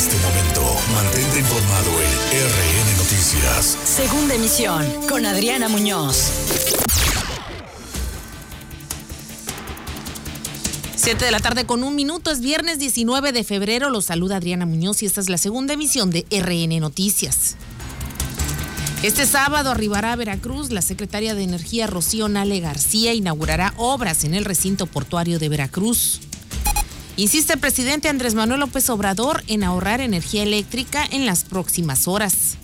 este momento, mantente informado en RN Noticias. Segunda emisión con Adriana Muñoz. 7 de la tarde con un minuto, es viernes 19 de febrero, los saluda Adriana Muñoz y esta es la segunda emisión de RN Noticias. Este sábado arribará a Veracruz la secretaria de Energía Rocío Nale García inaugurará obras en el recinto portuario de Veracruz. Insiste el presidente Andrés Manuel López Obrador en ahorrar energía eléctrica en las próximas horas.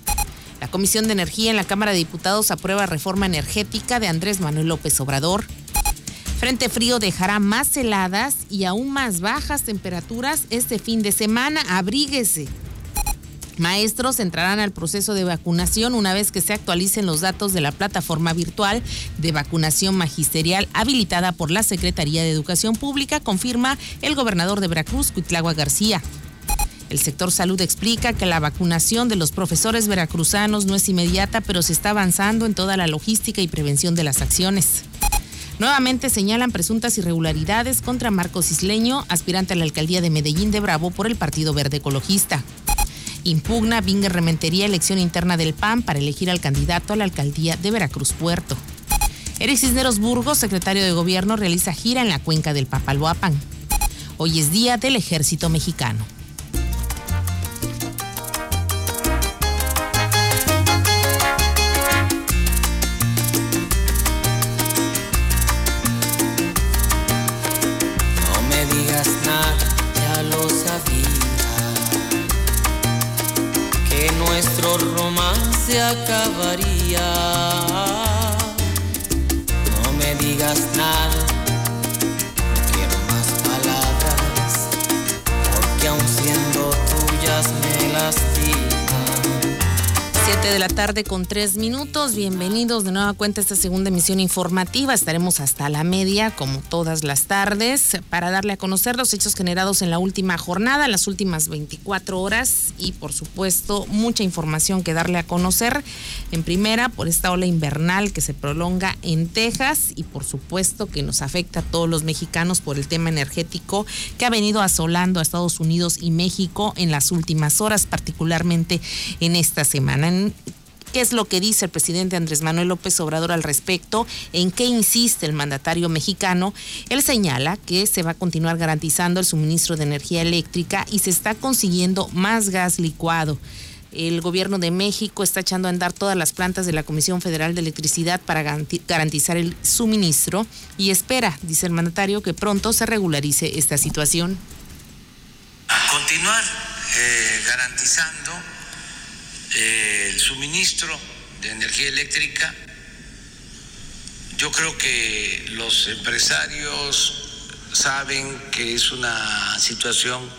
La Comisión de Energía en la Cámara de Diputados aprueba reforma energética de Andrés Manuel López Obrador. Frente frío dejará más heladas y aún más bajas temperaturas este fin de semana. Abríguese. Maestros entrarán al proceso de vacunación una vez que se actualicen los datos de la plataforma virtual de vacunación magisterial habilitada por la Secretaría de Educación Pública, confirma el gobernador de Veracruz, Cuitlagua García. El sector salud explica que la vacunación de los profesores veracruzanos no es inmediata, pero se está avanzando en toda la logística y prevención de las acciones. Nuevamente señalan presuntas irregularidades contra Marcos Isleño, aspirante a la alcaldía de Medellín de Bravo por el Partido Verde Ecologista. Impugna Binger Rementería elección interna del PAN para elegir al candidato a la alcaldía de Veracruz Puerto. Eric Cisneros Burgos, secretario de Gobierno, realiza gira en la cuenca del Papalhuapan. Hoy es Día del Ejército Mexicano. Acabaría. No me digas nada, no quiero más palabras, porque aun siendo tuyas me lastiman. 7 de la tarde con 3 minutos. Bienvenidos de nueva cuenta a esta segunda emisión informativa. Estaremos hasta la media, como todas las tardes, para darle a conocer los hechos generados en la última jornada, las últimas 24 horas y, por supuesto, mucha información que darle a conocer. En primera, por esta ola invernal que se prolonga en Texas y, por supuesto, que nos afecta a todos los mexicanos por el tema energético que ha venido asolando a Estados Unidos y México en las últimas horas, particularmente en esta semana qué es lo que dice el presidente Andrés Manuel López Obrador al respecto, en qué insiste el mandatario mexicano. Él señala que se va a continuar garantizando el suministro de energía eléctrica y se está consiguiendo más gas licuado. El gobierno de México está echando a andar todas las plantas de la Comisión Federal de Electricidad para garantizar el suministro y espera, dice el mandatario, que pronto se regularice esta situación. Continuar eh, garantizando el suministro de energía eléctrica. Yo creo que los empresarios saben que es una situación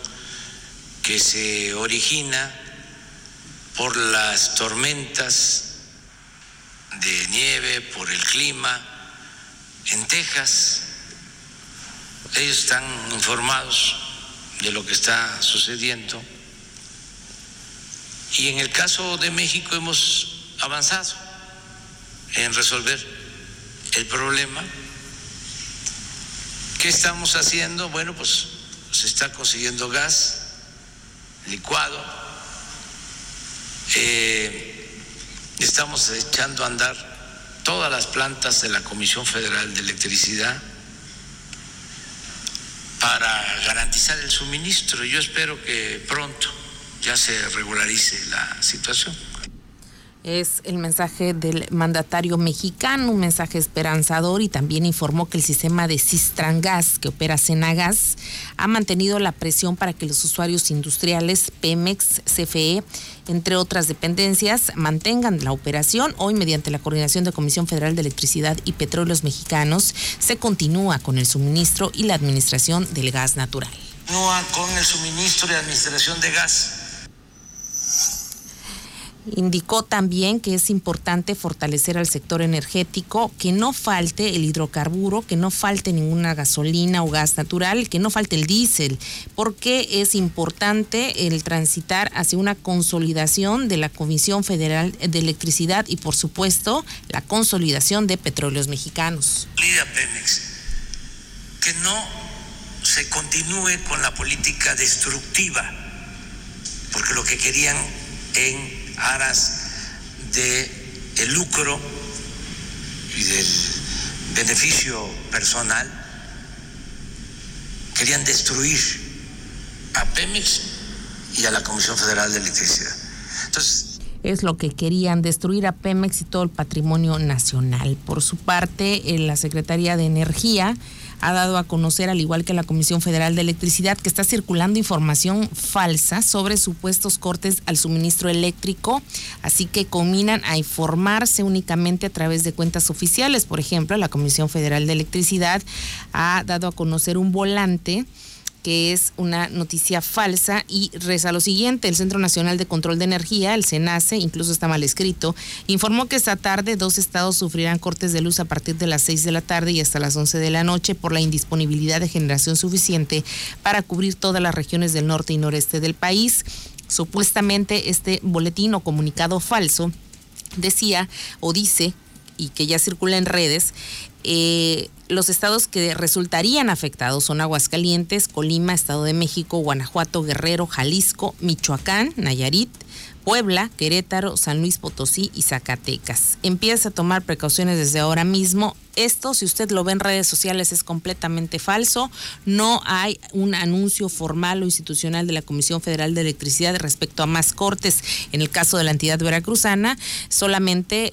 que se origina por las tormentas de nieve, por el clima en Texas. Ellos están informados de lo que está sucediendo y en el caso de México hemos avanzado en resolver el problema. ¿Qué estamos haciendo? Bueno, pues se está consiguiendo gas licuado. Eh, estamos echando a andar todas las plantas de la Comisión Federal de Electricidad para garantizar el suministro. Yo espero que pronto ya se regularice la situación. Es el mensaje del mandatario mexicano, un mensaje esperanzador y también informó que el sistema de Cistrangas que opera Senagas ha mantenido la presión para que los usuarios industriales Pemex, CFE, entre otras dependencias, mantengan la operación. Hoy, mediante la coordinación de Comisión Federal de Electricidad y Petróleos Mexicanos, se continúa con el suministro y la administración del gas natural. Continúa con el suministro y administración de gas Indicó también que es importante fortalecer al sector energético, que no falte el hidrocarburo, que no falte ninguna gasolina o gas natural, que no falte el diésel, porque es importante el transitar hacia una consolidación de la Comisión Federal de Electricidad y, por supuesto, la consolidación de petróleos mexicanos. Pemex, que no se continúe con la política destructiva porque lo que querían en aras de el lucro y del beneficio personal querían destruir a Pemex y a la Comisión Federal de Electricidad. Entonces, es lo que querían, destruir a Pemex y todo el patrimonio nacional. Por su parte, la Secretaría de Energía ha dado a conocer, al igual que la Comisión Federal de Electricidad, que está circulando información falsa sobre supuestos cortes al suministro eléctrico, así que combinan a informarse únicamente a través de cuentas oficiales. Por ejemplo, la Comisión Federal de Electricidad ha dado a conocer un volante que es una noticia falsa y reza lo siguiente. El Centro Nacional de Control de Energía, el CENACE, incluso está mal escrito, informó que esta tarde dos estados sufrirán cortes de luz a partir de las 6 de la tarde y hasta las 11 de la noche por la indisponibilidad de generación suficiente para cubrir todas las regiones del norte y noreste del país. Supuestamente este boletín o comunicado falso decía o dice y que ya circula en redes, eh, los estados que resultarían afectados son Aguascalientes, Colima, Estado de México, Guanajuato, Guerrero, Jalisco, Michoacán, Nayarit, Puebla, Querétaro, San Luis Potosí y Zacatecas. Empieza a tomar precauciones desde ahora mismo. Esto, si usted lo ve en redes sociales, es completamente falso. No hay un anuncio formal o institucional de la Comisión Federal de Electricidad respecto a más cortes. En el caso de la entidad veracruzana, solamente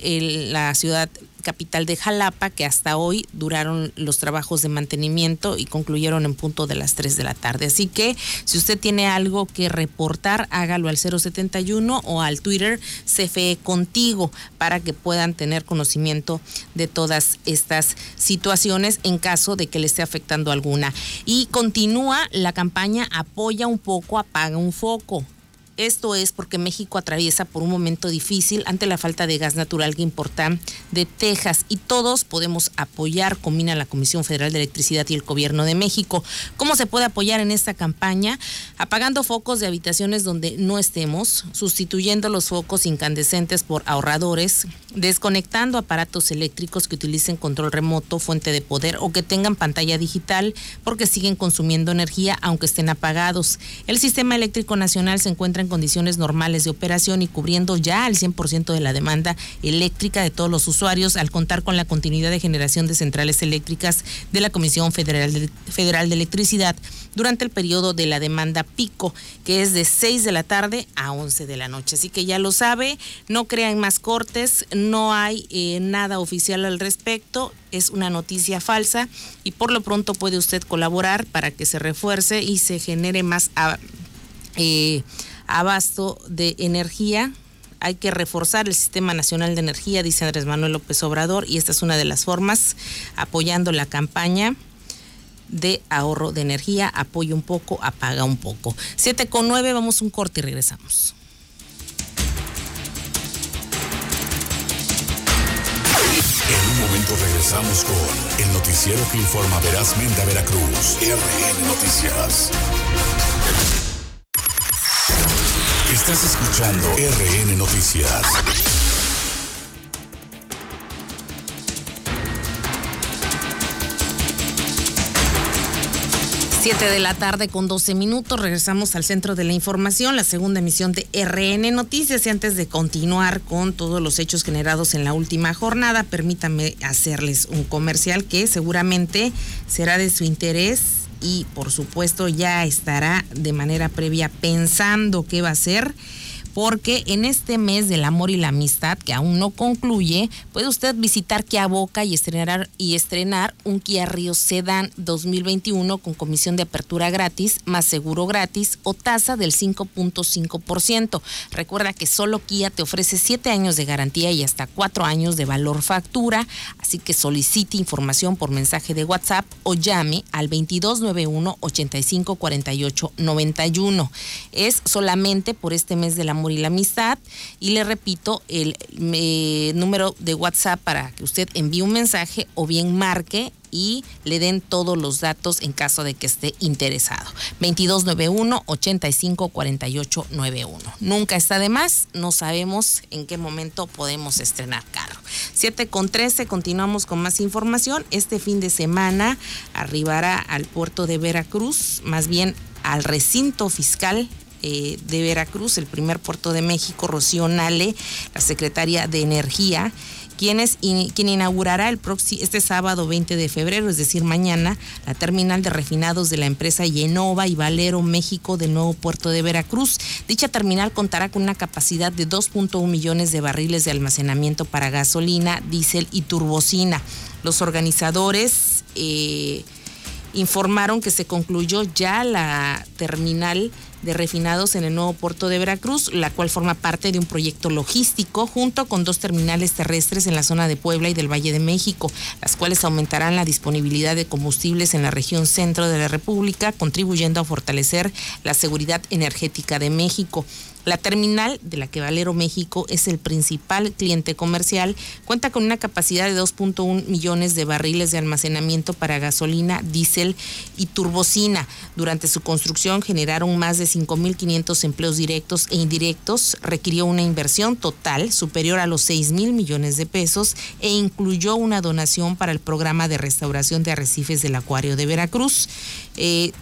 la ciudad capital de Jalapa, que hasta hoy duraron los trabajos de mantenimiento y concluyeron en punto de las 3 de la tarde. Así que si usted tiene algo que reportar, hágalo al 071 o al Twitter CFE Contigo para que puedan tener conocimiento de todas estas situaciones en caso de que le esté afectando alguna. Y continúa la campaña Apoya un poco, apaga un foco. Esto es porque México atraviesa por un momento difícil ante la falta de gas natural que importa de Texas y todos podemos apoyar, combina la Comisión Federal de Electricidad y el Gobierno de México. ¿Cómo se puede apoyar en esta campaña? Apagando focos de habitaciones donde no estemos, sustituyendo los focos incandescentes por ahorradores, desconectando aparatos eléctricos que utilicen control remoto, fuente de poder o que tengan pantalla digital porque siguen consumiendo energía aunque estén apagados. El sistema eléctrico nacional se encuentra en condiciones normales de operación y cubriendo ya al 100% de la demanda eléctrica de todos los usuarios al contar con la continuidad de generación de centrales eléctricas de la Comisión Federal de, Federal de Electricidad durante el periodo de la demanda pico, que es de 6 de la tarde a 11 de la noche. Así que ya lo sabe, no crean más cortes, no hay eh, nada oficial al respecto, es una noticia falsa y por lo pronto puede usted colaborar para que se refuerce y se genere más... Ah, eh, abasto de energía. Hay que reforzar el Sistema Nacional de Energía, dice Andrés Manuel López Obrador, y esta es una de las formas, apoyando la campaña de ahorro de energía, apoya un poco, apaga un poco. 7 con 9, vamos un corte y regresamos. En un momento regresamos con el noticiero que informa verazmente a Veracruz. RN Noticias. Estás escuchando RN Noticias. Siete de la tarde con 12 minutos. Regresamos al centro de la información, la segunda emisión de RN Noticias. Y antes de continuar con todos los hechos generados en la última jornada, permítanme hacerles un comercial que seguramente será de su interés y por supuesto ya estará de manera previa pensando qué va a hacer porque en este mes del amor y la amistad, que aún no concluye, puede usted visitar Kia Boca y estrenar, y estrenar un Kia Río Sedan 2021 con comisión de apertura gratis, más seguro gratis o tasa del 5.5%. Recuerda que solo Kia te ofrece 7 años de garantía y hasta 4 años de valor factura, así que solicite información por mensaje de WhatsApp o llame al 2291 8548 91. Es solamente por este mes del amor y la amistad. Y le repito el número de WhatsApp para que usted envíe un mensaje o bien marque y le den todos los datos en caso de que esté interesado. 2291 854891. Nunca está de más, no sabemos en qué momento podemos estrenar carro. 7 con 13, continuamos con más información. Este fin de semana arribará al puerto de Veracruz, más bien al recinto fiscal eh, de Veracruz, el primer puerto de México, Rocío Nale, la secretaria de Energía, quienes, quien inaugurará el este sábado 20 de febrero, es decir, mañana, la terminal de refinados de la empresa Yenova y Valero México del nuevo puerto de Veracruz. Dicha terminal contará con una capacidad de 2.1 millones de barriles de almacenamiento para gasolina, diésel y turbocina. Los organizadores eh, informaron que se concluyó ya la terminal de refinados en el nuevo puerto de Veracruz, la cual forma parte de un proyecto logístico junto con dos terminales terrestres en la zona de Puebla y del Valle de México, las cuales aumentarán la disponibilidad de combustibles en la región centro de la República, contribuyendo a fortalecer la seguridad energética de México. La terminal de la que Valero México es el principal cliente comercial. Cuenta con una capacidad de 2.1 millones de barriles de almacenamiento para gasolina, diésel y turbocina. Durante su construcción generaron más de 5.500 empleos directos e indirectos. Requirió una inversión total superior a los 6 mil millones de pesos e incluyó una donación para el programa de restauración de arrecifes del Acuario de Veracruz. Eh,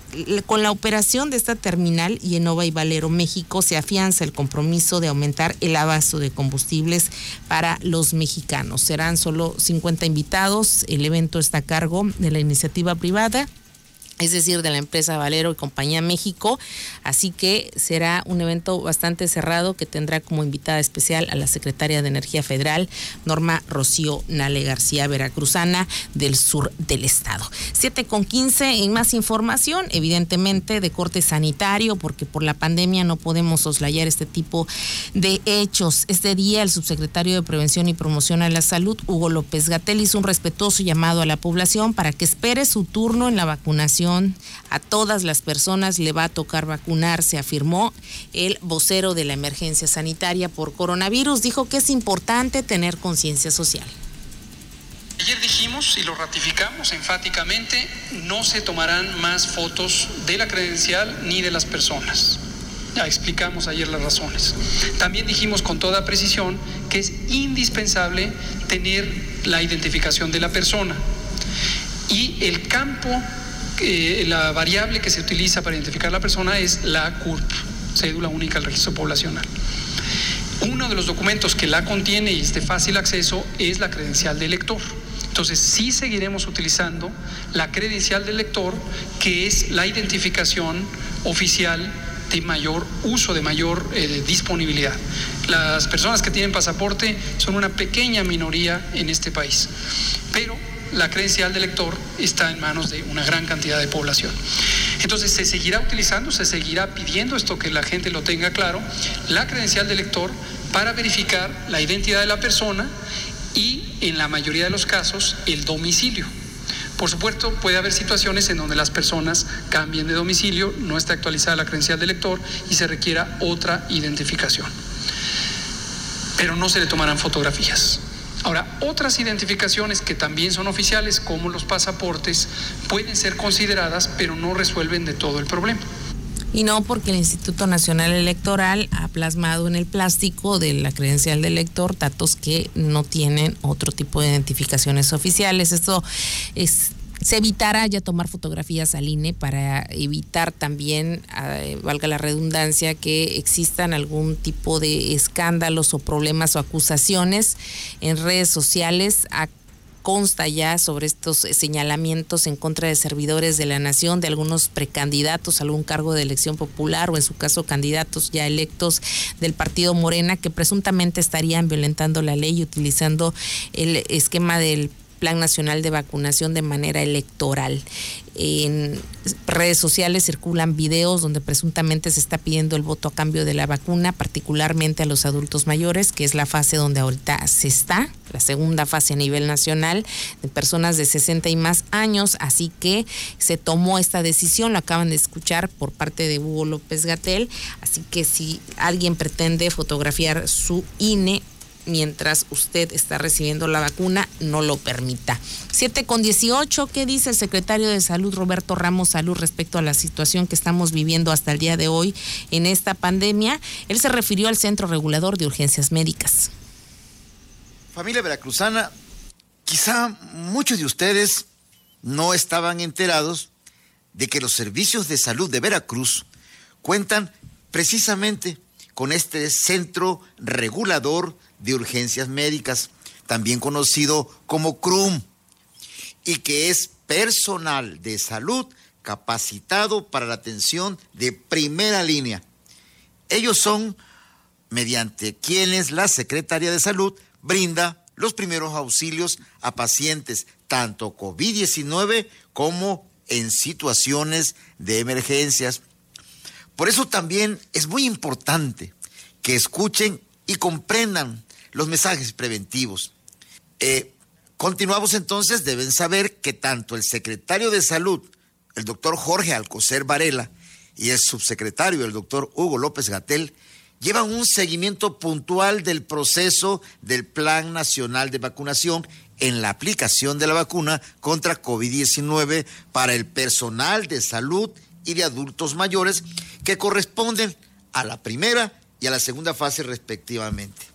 con la operación de esta terminal, Yenova y Valero México se el compromiso de aumentar el abasto de combustibles para los mexicanos. Serán solo 50 invitados. El evento está a cargo de la iniciativa privada es decir, de la empresa Valero y Compañía México. Así que será un evento bastante cerrado que tendrá como invitada especial a la secretaria de Energía Federal, Norma Rocío Nale García, veracruzana del sur del estado. 7 con 15 en más información, evidentemente de corte sanitario, porque por la pandemia no podemos soslayar este tipo de hechos. Este día el subsecretario de Prevención y Promoción a la Salud, Hugo López Gatel, hizo un respetuoso llamado a la población para que espere su turno en la vacunación a todas las personas le va a tocar vacunarse, afirmó el vocero de la emergencia sanitaria por coronavirus. Dijo que es importante tener conciencia social. Ayer dijimos y lo ratificamos enfáticamente, no se tomarán más fotos de la credencial ni de las personas. Ya explicamos ayer las razones. También dijimos con toda precisión que es indispensable tener la identificación de la persona. Y el campo la variable que se utiliza para identificar a la persona es la CURP, cédula única al registro poblacional. Uno de los documentos que la contiene y es de fácil acceso es la credencial del lector. Entonces sí seguiremos utilizando la credencial del lector, que es la identificación oficial de mayor uso, de mayor eh, disponibilidad. Las personas que tienen pasaporte son una pequeña minoría en este país, pero la credencial del lector está en manos de una gran cantidad de población. Entonces se seguirá utilizando, se seguirá pidiendo esto que la gente lo tenga claro, la credencial del lector para verificar la identidad de la persona y en la mayoría de los casos el domicilio. Por supuesto, puede haber situaciones en donde las personas cambien de domicilio, no está actualizada la credencial del lector y se requiera otra identificación. Pero no se le tomarán fotografías. Ahora, otras identificaciones que también son oficiales, como los pasaportes, pueden ser consideradas, pero no resuelven de todo el problema. Y no porque el Instituto Nacional Electoral ha plasmado en el plástico de la credencial del elector datos que no tienen otro tipo de identificaciones oficiales. Esto es se evitará ya tomar fotografías al INE para evitar también, eh, valga la redundancia, que existan algún tipo de escándalos o problemas o acusaciones en redes sociales. consta ya sobre estos señalamientos en contra de servidores de la nación, de algunos precandidatos a algún cargo de elección popular o en su caso candidatos ya electos del partido Morena que presuntamente estarían violentando la ley y utilizando el esquema del Plan Nacional de Vacunación de manera electoral. En redes sociales circulan videos donde presuntamente se está pidiendo el voto a cambio de la vacuna, particularmente a los adultos mayores, que es la fase donde ahorita se está, la segunda fase a nivel nacional, de personas de 60 y más años. Así que se tomó esta decisión, lo acaban de escuchar por parte de Hugo López Gatel. Así que si alguien pretende fotografiar su INE mientras usted está recibiendo la vacuna no lo permita. 7 con 18, ¿qué dice el secretario de Salud Roberto Ramos Salud respecto a la situación que estamos viviendo hasta el día de hoy en esta pandemia? Él se refirió al Centro Regulador de Urgencias Médicas. Familia veracruzana, quizá muchos de ustedes no estaban enterados de que los servicios de salud de Veracruz cuentan precisamente con este Centro Regulador de Urgencias Médicas, también conocido como CRUM, y que es personal de salud capacitado para la atención de primera línea. Ellos son mediante quienes la Secretaría de Salud brinda los primeros auxilios a pacientes, tanto COVID-19 como en situaciones de emergencias. Por eso también es muy importante que escuchen y comprendan los mensajes preventivos. Eh, continuamos entonces, deben saber que tanto el secretario de Salud, el doctor Jorge Alcocer Varela, y el subsecretario, el doctor Hugo López Gatel, llevan un seguimiento puntual del proceso del Plan Nacional de Vacunación en la aplicación de la vacuna contra COVID-19 para el personal de salud y de adultos mayores que corresponden a la primera y a la segunda fase respectivamente.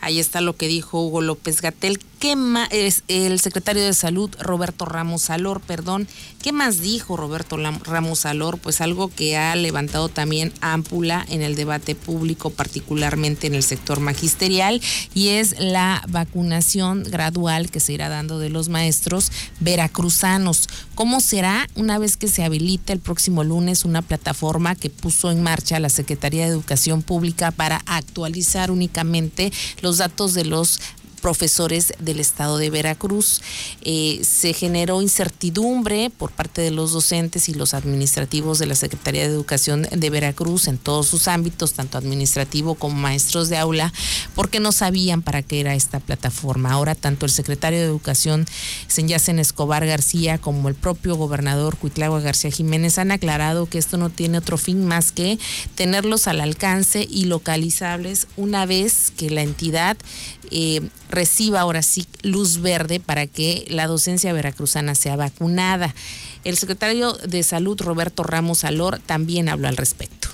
Ahí está lo que dijo Hugo López Gatel. ¿Qué más, es el secretario de Salud, Roberto Ramos Alor, perdón? ¿Qué más dijo Roberto Ramos Alor? Pues algo que ha levantado también ámpula en el debate público, particularmente en el sector magisterial, y es la vacunación gradual que se irá dando de los maestros veracruzanos. ¿Cómo será una vez que se habilite el próximo lunes una plataforma que puso en marcha la Secretaría de Educación Pública para actualizar únicamente los datos de los profesores del estado de Veracruz. Eh, se generó incertidumbre por parte de los docentes y los administrativos de la Secretaría de Educación de Veracruz en todos sus ámbitos, tanto administrativo como maestros de aula, porque no sabían para qué era esta plataforma. Ahora tanto el secretario de Educación, Senyacen Escobar García, como el propio gobernador Cuitlagua García Jiménez han aclarado que esto no tiene otro fin más que tenerlos al alcance y localizables una vez que la entidad eh, reciba ahora sí luz verde para que la docencia veracruzana sea vacunada. El secretario de Salud, Roberto Ramos Alor, también habló al respecto.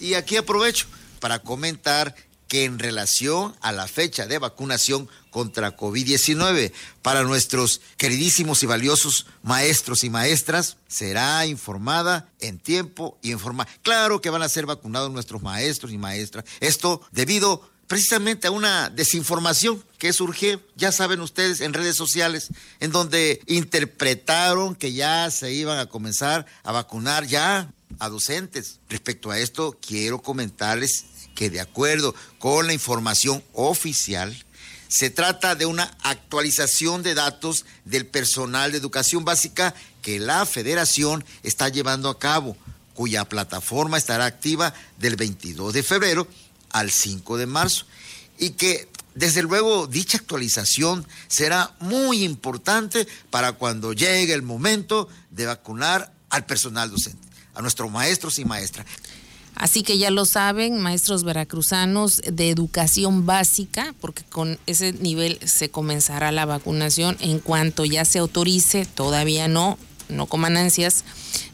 Y aquí aprovecho para comentar que en relación a la fecha de vacunación contra COVID-19 para nuestros queridísimos y valiosos maestros y maestras será informada en tiempo y en forma. Claro que van a ser vacunados nuestros maestros y maestras. Esto debido precisamente a una desinformación que surgió, ya saben ustedes, en redes sociales, en donde interpretaron que ya se iban a comenzar a vacunar ya a docentes. Respecto a esto, quiero comentarles que de acuerdo con la información oficial, se trata de una actualización de datos del personal de educación básica que la federación está llevando a cabo, cuya plataforma estará activa del 22 de febrero al 5 de marzo y que desde luego dicha actualización será muy importante para cuando llegue el momento de vacunar al personal docente, a nuestros maestros y maestras. Así que ya lo saben, maestros veracruzanos de educación básica, porque con ese nivel se comenzará la vacunación en cuanto ya se autorice, todavía no, no coman ansias,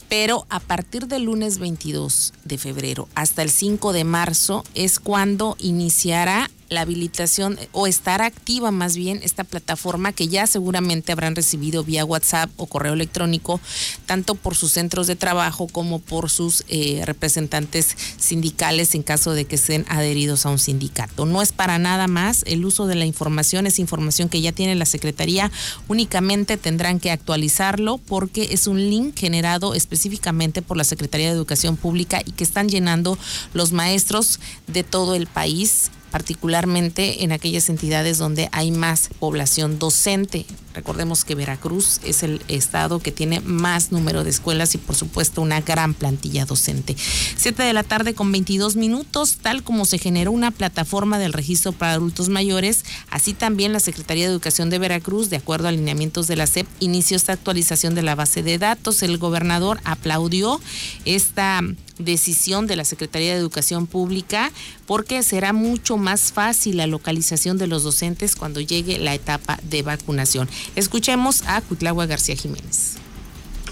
pero a partir del lunes 22 de febrero hasta el 5 de marzo es cuando iniciará la habilitación o estar activa más bien esta plataforma que ya seguramente habrán recibido vía WhatsApp o correo electrónico, tanto por sus centros de trabajo como por sus eh, representantes sindicales en caso de que estén adheridos a un sindicato. No es para nada más el uso de la información, es información que ya tiene la Secretaría, únicamente tendrán que actualizarlo porque es un link generado específicamente por la Secretaría de Educación Pública y que están llenando los maestros de todo el país particularmente en aquellas entidades donde hay más población docente. Recordemos que Veracruz es el estado que tiene más número de escuelas y por supuesto una gran plantilla docente. Siete de la tarde con 22 minutos, tal como se generó una plataforma del registro para adultos mayores, así también la Secretaría de Educación de Veracruz, de acuerdo a alineamientos de la SEP, inició esta actualización de la base de datos. El gobernador aplaudió esta decisión de la Secretaría de Educación Pública porque será mucho más fácil la localización de los docentes cuando llegue la etapa de vacunación. Escuchemos a Cutlagua García Jiménez.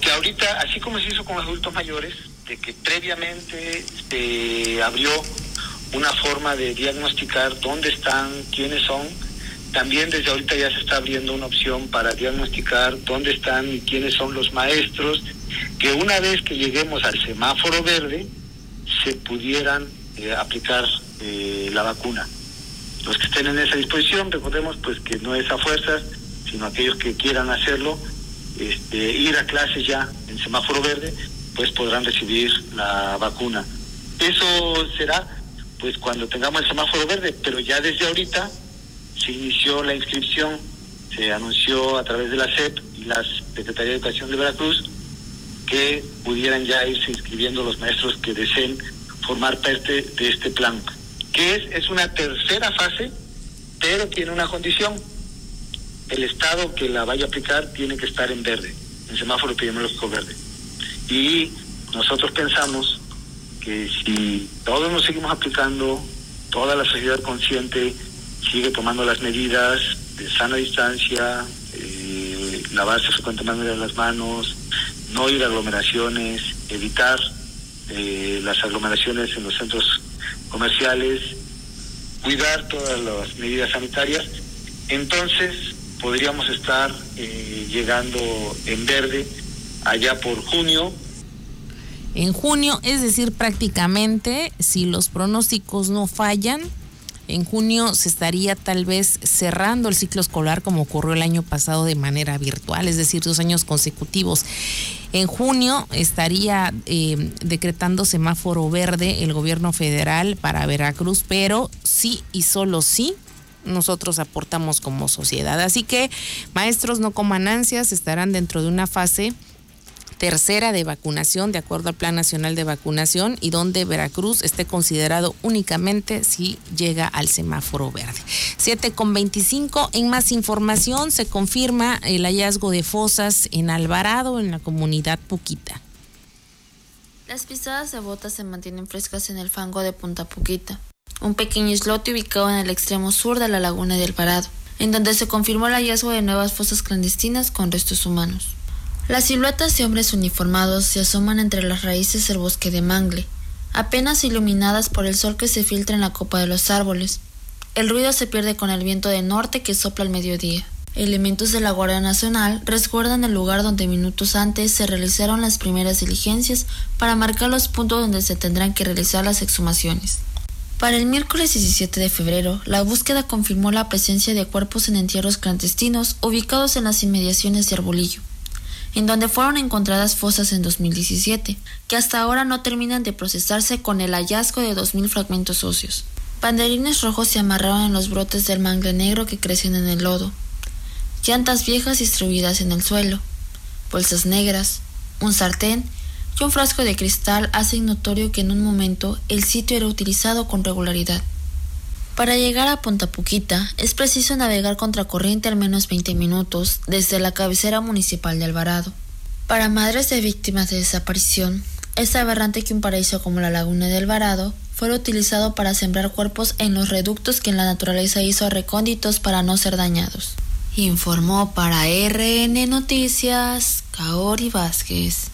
Que ahorita, así como se hizo con adultos mayores, de que previamente se abrió una forma de diagnosticar dónde están, quiénes son, también desde ahorita ya se está abriendo una opción para diagnosticar dónde están y quiénes son los maestros que una vez que lleguemos al semáforo verde, se pudieran eh, aplicar eh, la vacuna. Los que estén en esa disposición, recordemos pues que no es a fuerzas, sino aquellos que quieran hacerlo, este, ir a clases ya en semáforo verde, pues podrán recibir la vacuna. Eso será pues cuando tengamos el semáforo verde, pero ya desde ahorita se inició la inscripción, se anunció a través de la SEP y la Secretaría de Educación de Veracruz que pudieran ya irse inscribiendo los maestros que deseen formar parte de este plan, que es, es una tercera fase, pero tiene una condición. El Estado que la vaya a aplicar tiene que estar en verde, en semáforo epidemiológico verde. Y nosotros pensamos que si todos nos seguimos aplicando, toda la sociedad consciente sigue tomando las medidas de sana distancia, eh, lavarse frecuentemente las manos, no ir a aglomeraciones, evitar eh, las aglomeraciones en los centros comerciales, cuidar todas las medidas sanitarias, entonces podríamos estar eh, llegando en verde allá por junio. En junio, es decir, prácticamente, si los pronósticos no fallan, en junio se estaría tal vez cerrando el ciclo escolar como ocurrió el año pasado de manera virtual, es decir, dos años consecutivos. En junio estaría eh, decretando semáforo verde el gobierno federal para Veracruz, pero sí y solo sí nosotros aportamos como sociedad. Así que maestros no coman ansias, estarán dentro de una fase tercera de vacunación de acuerdo al Plan Nacional de Vacunación y donde Veracruz esté considerado únicamente si llega al semáforo verde. 7 con 25. En más información se confirma el hallazgo de fosas en Alvarado, en la comunidad Puquita. Las pisadas de botas se mantienen frescas en el fango de Punta Puquita, un pequeño islote ubicado en el extremo sur de la laguna de Alvarado, en donde se confirmó el hallazgo de nuevas fosas clandestinas con restos humanos. Las siluetas de hombres uniformados se asoman entre las raíces del bosque de mangle, apenas iluminadas por el sol que se filtra en la copa de los árboles. El ruido se pierde con el viento de norte que sopla al mediodía. Elementos de la Guardia Nacional resguardan el lugar donde minutos antes se realizaron las primeras diligencias para marcar los puntos donde se tendrán que realizar las exhumaciones. Para el miércoles 17 de febrero, la búsqueda confirmó la presencia de cuerpos en entierros clandestinos ubicados en las inmediaciones de Arbolillo en donde fueron encontradas fosas en 2017, que hasta ahora no terminan de procesarse con el hallazgo de 2.000 fragmentos óseos. Banderines rojos se amarraron en los brotes del mangle negro que crecen en el lodo, llantas viejas distribuidas en el suelo, bolsas negras, un sartén y un frasco de cristal hacen notorio que en un momento el sitio era utilizado con regularidad. Para llegar a Puquita es preciso navegar contracorriente al menos 20 minutos desde la cabecera municipal de Alvarado. Para madres de víctimas de desaparición, es aberrante que un paraíso como la laguna de Alvarado fuera utilizado para sembrar cuerpos en los reductos que la naturaleza hizo recónditos para no ser dañados. Informó para RN Noticias Kaori Vázquez.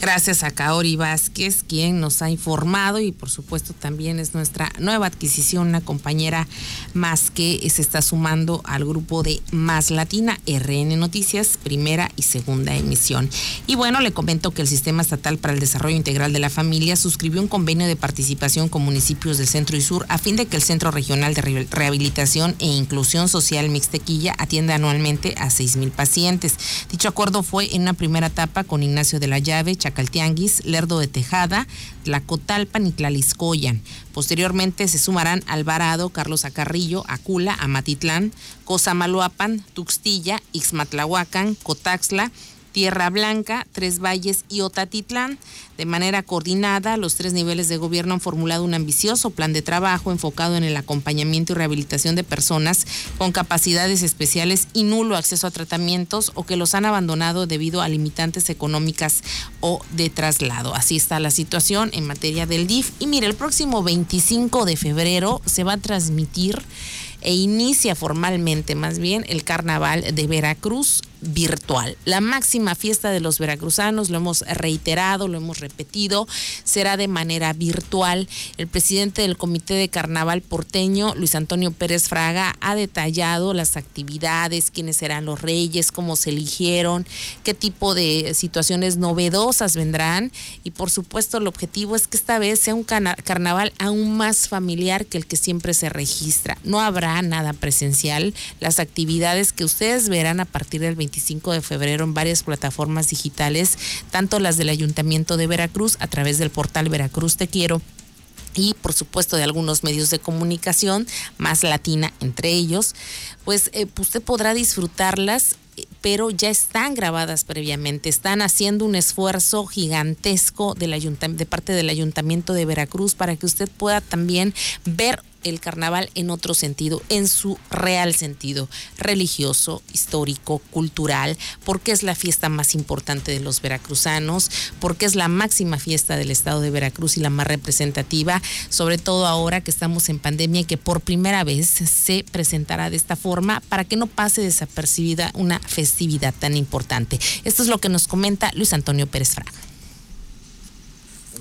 Gracias a Kaori Vázquez, quien nos ha informado y por supuesto también es nuestra nueva adquisición, una compañera más que se está sumando al grupo de Más Latina, RN Noticias, primera y segunda emisión. Y bueno, le comento que el Sistema Estatal para el Desarrollo Integral de la Familia suscribió un convenio de participación con municipios del centro y sur a fin de que el Centro Regional de Rehabilitación e Inclusión Social Mixtequilla atienda anualmente a seis mil pacientes. Dicho acuerdo fue en una primera etapa con Ignacio de la Llave, Chacaltianguis, Lerdo de Tejada, Tlacotalpan y Tlaliscoyan. Posteriormente se sumarán Alvarado, Carlos Acarrillo, Acula, Amatitlán, Cosamaloapan, Tuxtilla, Ixmatlahuacan, Cotaxla, Tierra Blanca, Tres Valles y Otatitlán. De manera coordinada, los tres niveles de gobierno han formulado un ambicioso plan de trabajo enfocado en el acompañamiento y rehabilitación de personas con capacidades especiales y nulo acceso a tratamientos o que los han abandonado debido a limitantes económicas o de traslado. Así está la situación en materia del DIF. Y mire, el próximo 25 de febrero se va a transmitir e inicia formalmente más bien el carnaval de Veracruz virtual. La máxima fiesta de los veracruzanos, lo hemos reiterado, lo hemos repetido, será de manera virtual. El presidente del Comité de Carnaval porteño, Luis Antonio Pérez Fraga, ha detallado las actividades, quiénes serán los reyes, cómo se eligieron, qué tipo de situaciones novedosas vendrán y por supuesto el objetivo es que esta vez sea un carnaval aún más familiar que el que siempre se registra. No habrá nada presencial, las actividades que ustedes verán a partir del 25 de febrero en varias plataformas digitales, tanto las del Ayuntamiento de Veracruz a través del portal Veracruz Te Quiero y por supuesto de algunos medios de comunicación, más latina entre ellos, pues eh, usted podrá disfrutarlas eh, pero ya están grabadas previamente, están haciendo un esfuerzo gigantesco de parte del Ayuntamiento de Veracruz para que usted pueda también ver el carnaval en otro sentido, en su real sentido, religioso, histórico, cultural, porque es la fiesta más importante de los veracruzanos, porque es la máxima fiesta del estado de Veracruz y la más representativa, sobre todo ahora que estamos en pandemia y que por primera vez se presentará de esta forma para que no pase desapercibida una festividad tan importante. Esto es lo que nos comenta Luis Antonio Pérez Fraga.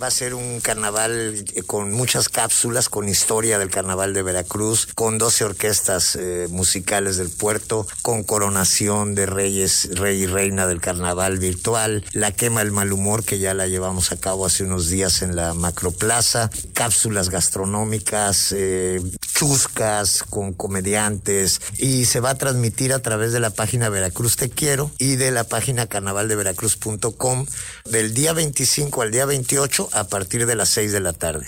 Va a ser un carnaval eh, con muchas cápsulas, con historia del carnaval de Veracruz, con 12 orquestas eh, musicales del puerto, con coronación de reyes, rey y reina del carnaval virtual, la quema del mal humor que ya la llevamos a cabo hace unos días en la macroplaza, cápsulas gastronómicas, eh, chuscas con comediantes y se va a transmitir a través de la página Veracruz Te Quiero y de la página carnavaldeveracruz.com del día 25 al día 28 a partir de las 6 de la tarde.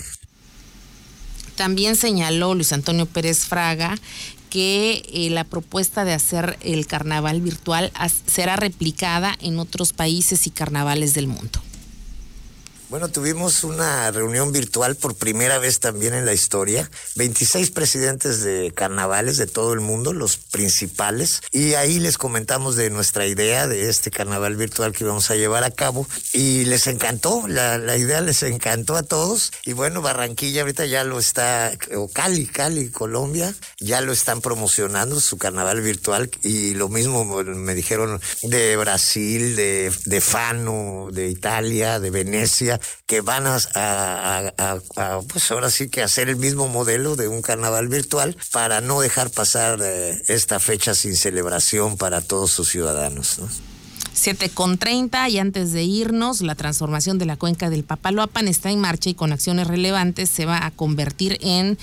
También señaló Luis Antonio Pérez Fraga que eh, la propuesta de hacer el carnaval virtual será replicada en otros países y carnavales del mundo. Bueno, tuvimos una reunión virtual por primera vez también en la historia. 26 presidentes de carnavales de todo el mundo, los principales. Y ahí les comentamos de nuestra idea de este carnaval virtual que íbamos a llevar a cabo. Y les encantó, la, idea les encantó a todos. Y bueno, Barranquilla ahorita ya lo está, o Cali, Cali, Colombia, ya lo están promocionando su carnaval virtual. Y lo mismo me dijeron de Brasil, de, de Fano, de Italia, de Venecia que van a, pues ahora sí que hacer el mismo modelo de un carnaval virtual para no dejar pasar eh, esta fecha sin celebración para todos sus ciudadanos. ¿no? 7 con 30 y antes de irnos, la transformación de la cuenca del Papaloapan está en marcha y con acciones relevantes se va a convertir en,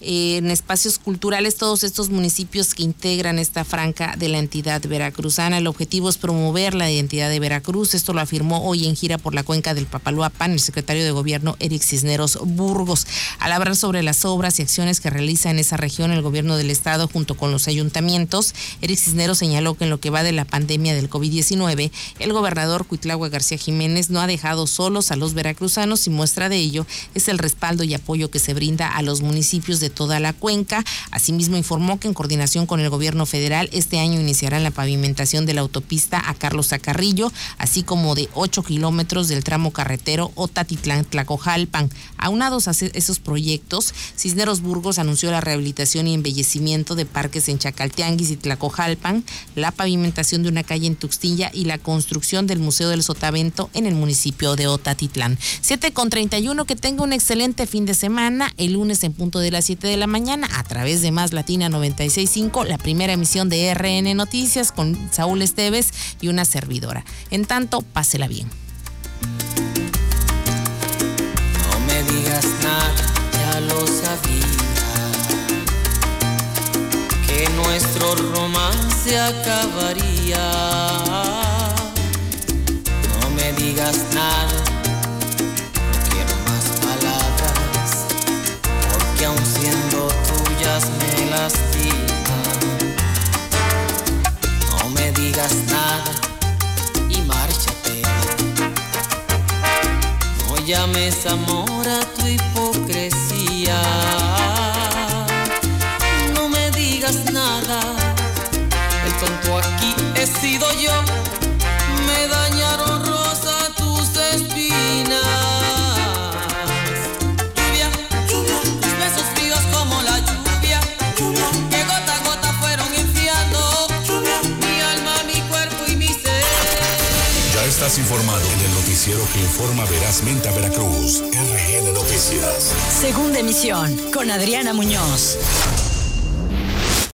en espacios culturales todos estos municipios que integran esta franca de la entidad veracruzana. El objetivo es promover la identidad de Veracruz. Esto lo afirmó hoy en gira por la cuenca del Papaloapan el secretario de gobierno Eric Cisneros Burgos. Al hablar sobre las obras y acciones que realiza en esa región el gobierno del estado junto con los ayuntamientos, Eric Cisneros señaló que en lo que va de la pandemia del COVID-19 el gobernador Cuitlagua García Jiménez no ha dejado solos a los veracruzanos y muestra de ello es el respaldo y apoyo que se brinda a los municipios de toda la cuenca. Asimismo informó que en coordinación con el gobierno federal este año iniciarán la pavimentación de la autopista a Carlos Zacarrillo, así como de 8 kilómetros del tramo carretero Otatitlán-Tlacojalpan. Aunados a esos proyectos, Cisneros Burgos anunció la rehabilitación y embellecimiento de parques en Chacaltianguis y Tlacojalpan, la pavimentación de una calle en Tuxtilla y la construcción del Museo del Sotavento en el municipio de Otatitlán. 7 con 31, que tenga un excelente fin de semana. El lunes en punto de las 7 de la mañana a través de Más Latina 965, la primera emisión de RN Noticias con Saúl Esteves y una servidora. En tanto, pásela bien. No me digas nada, ya lo sabía. Que nuestro romance acabaría digas nada, Con Adriana Muñoz.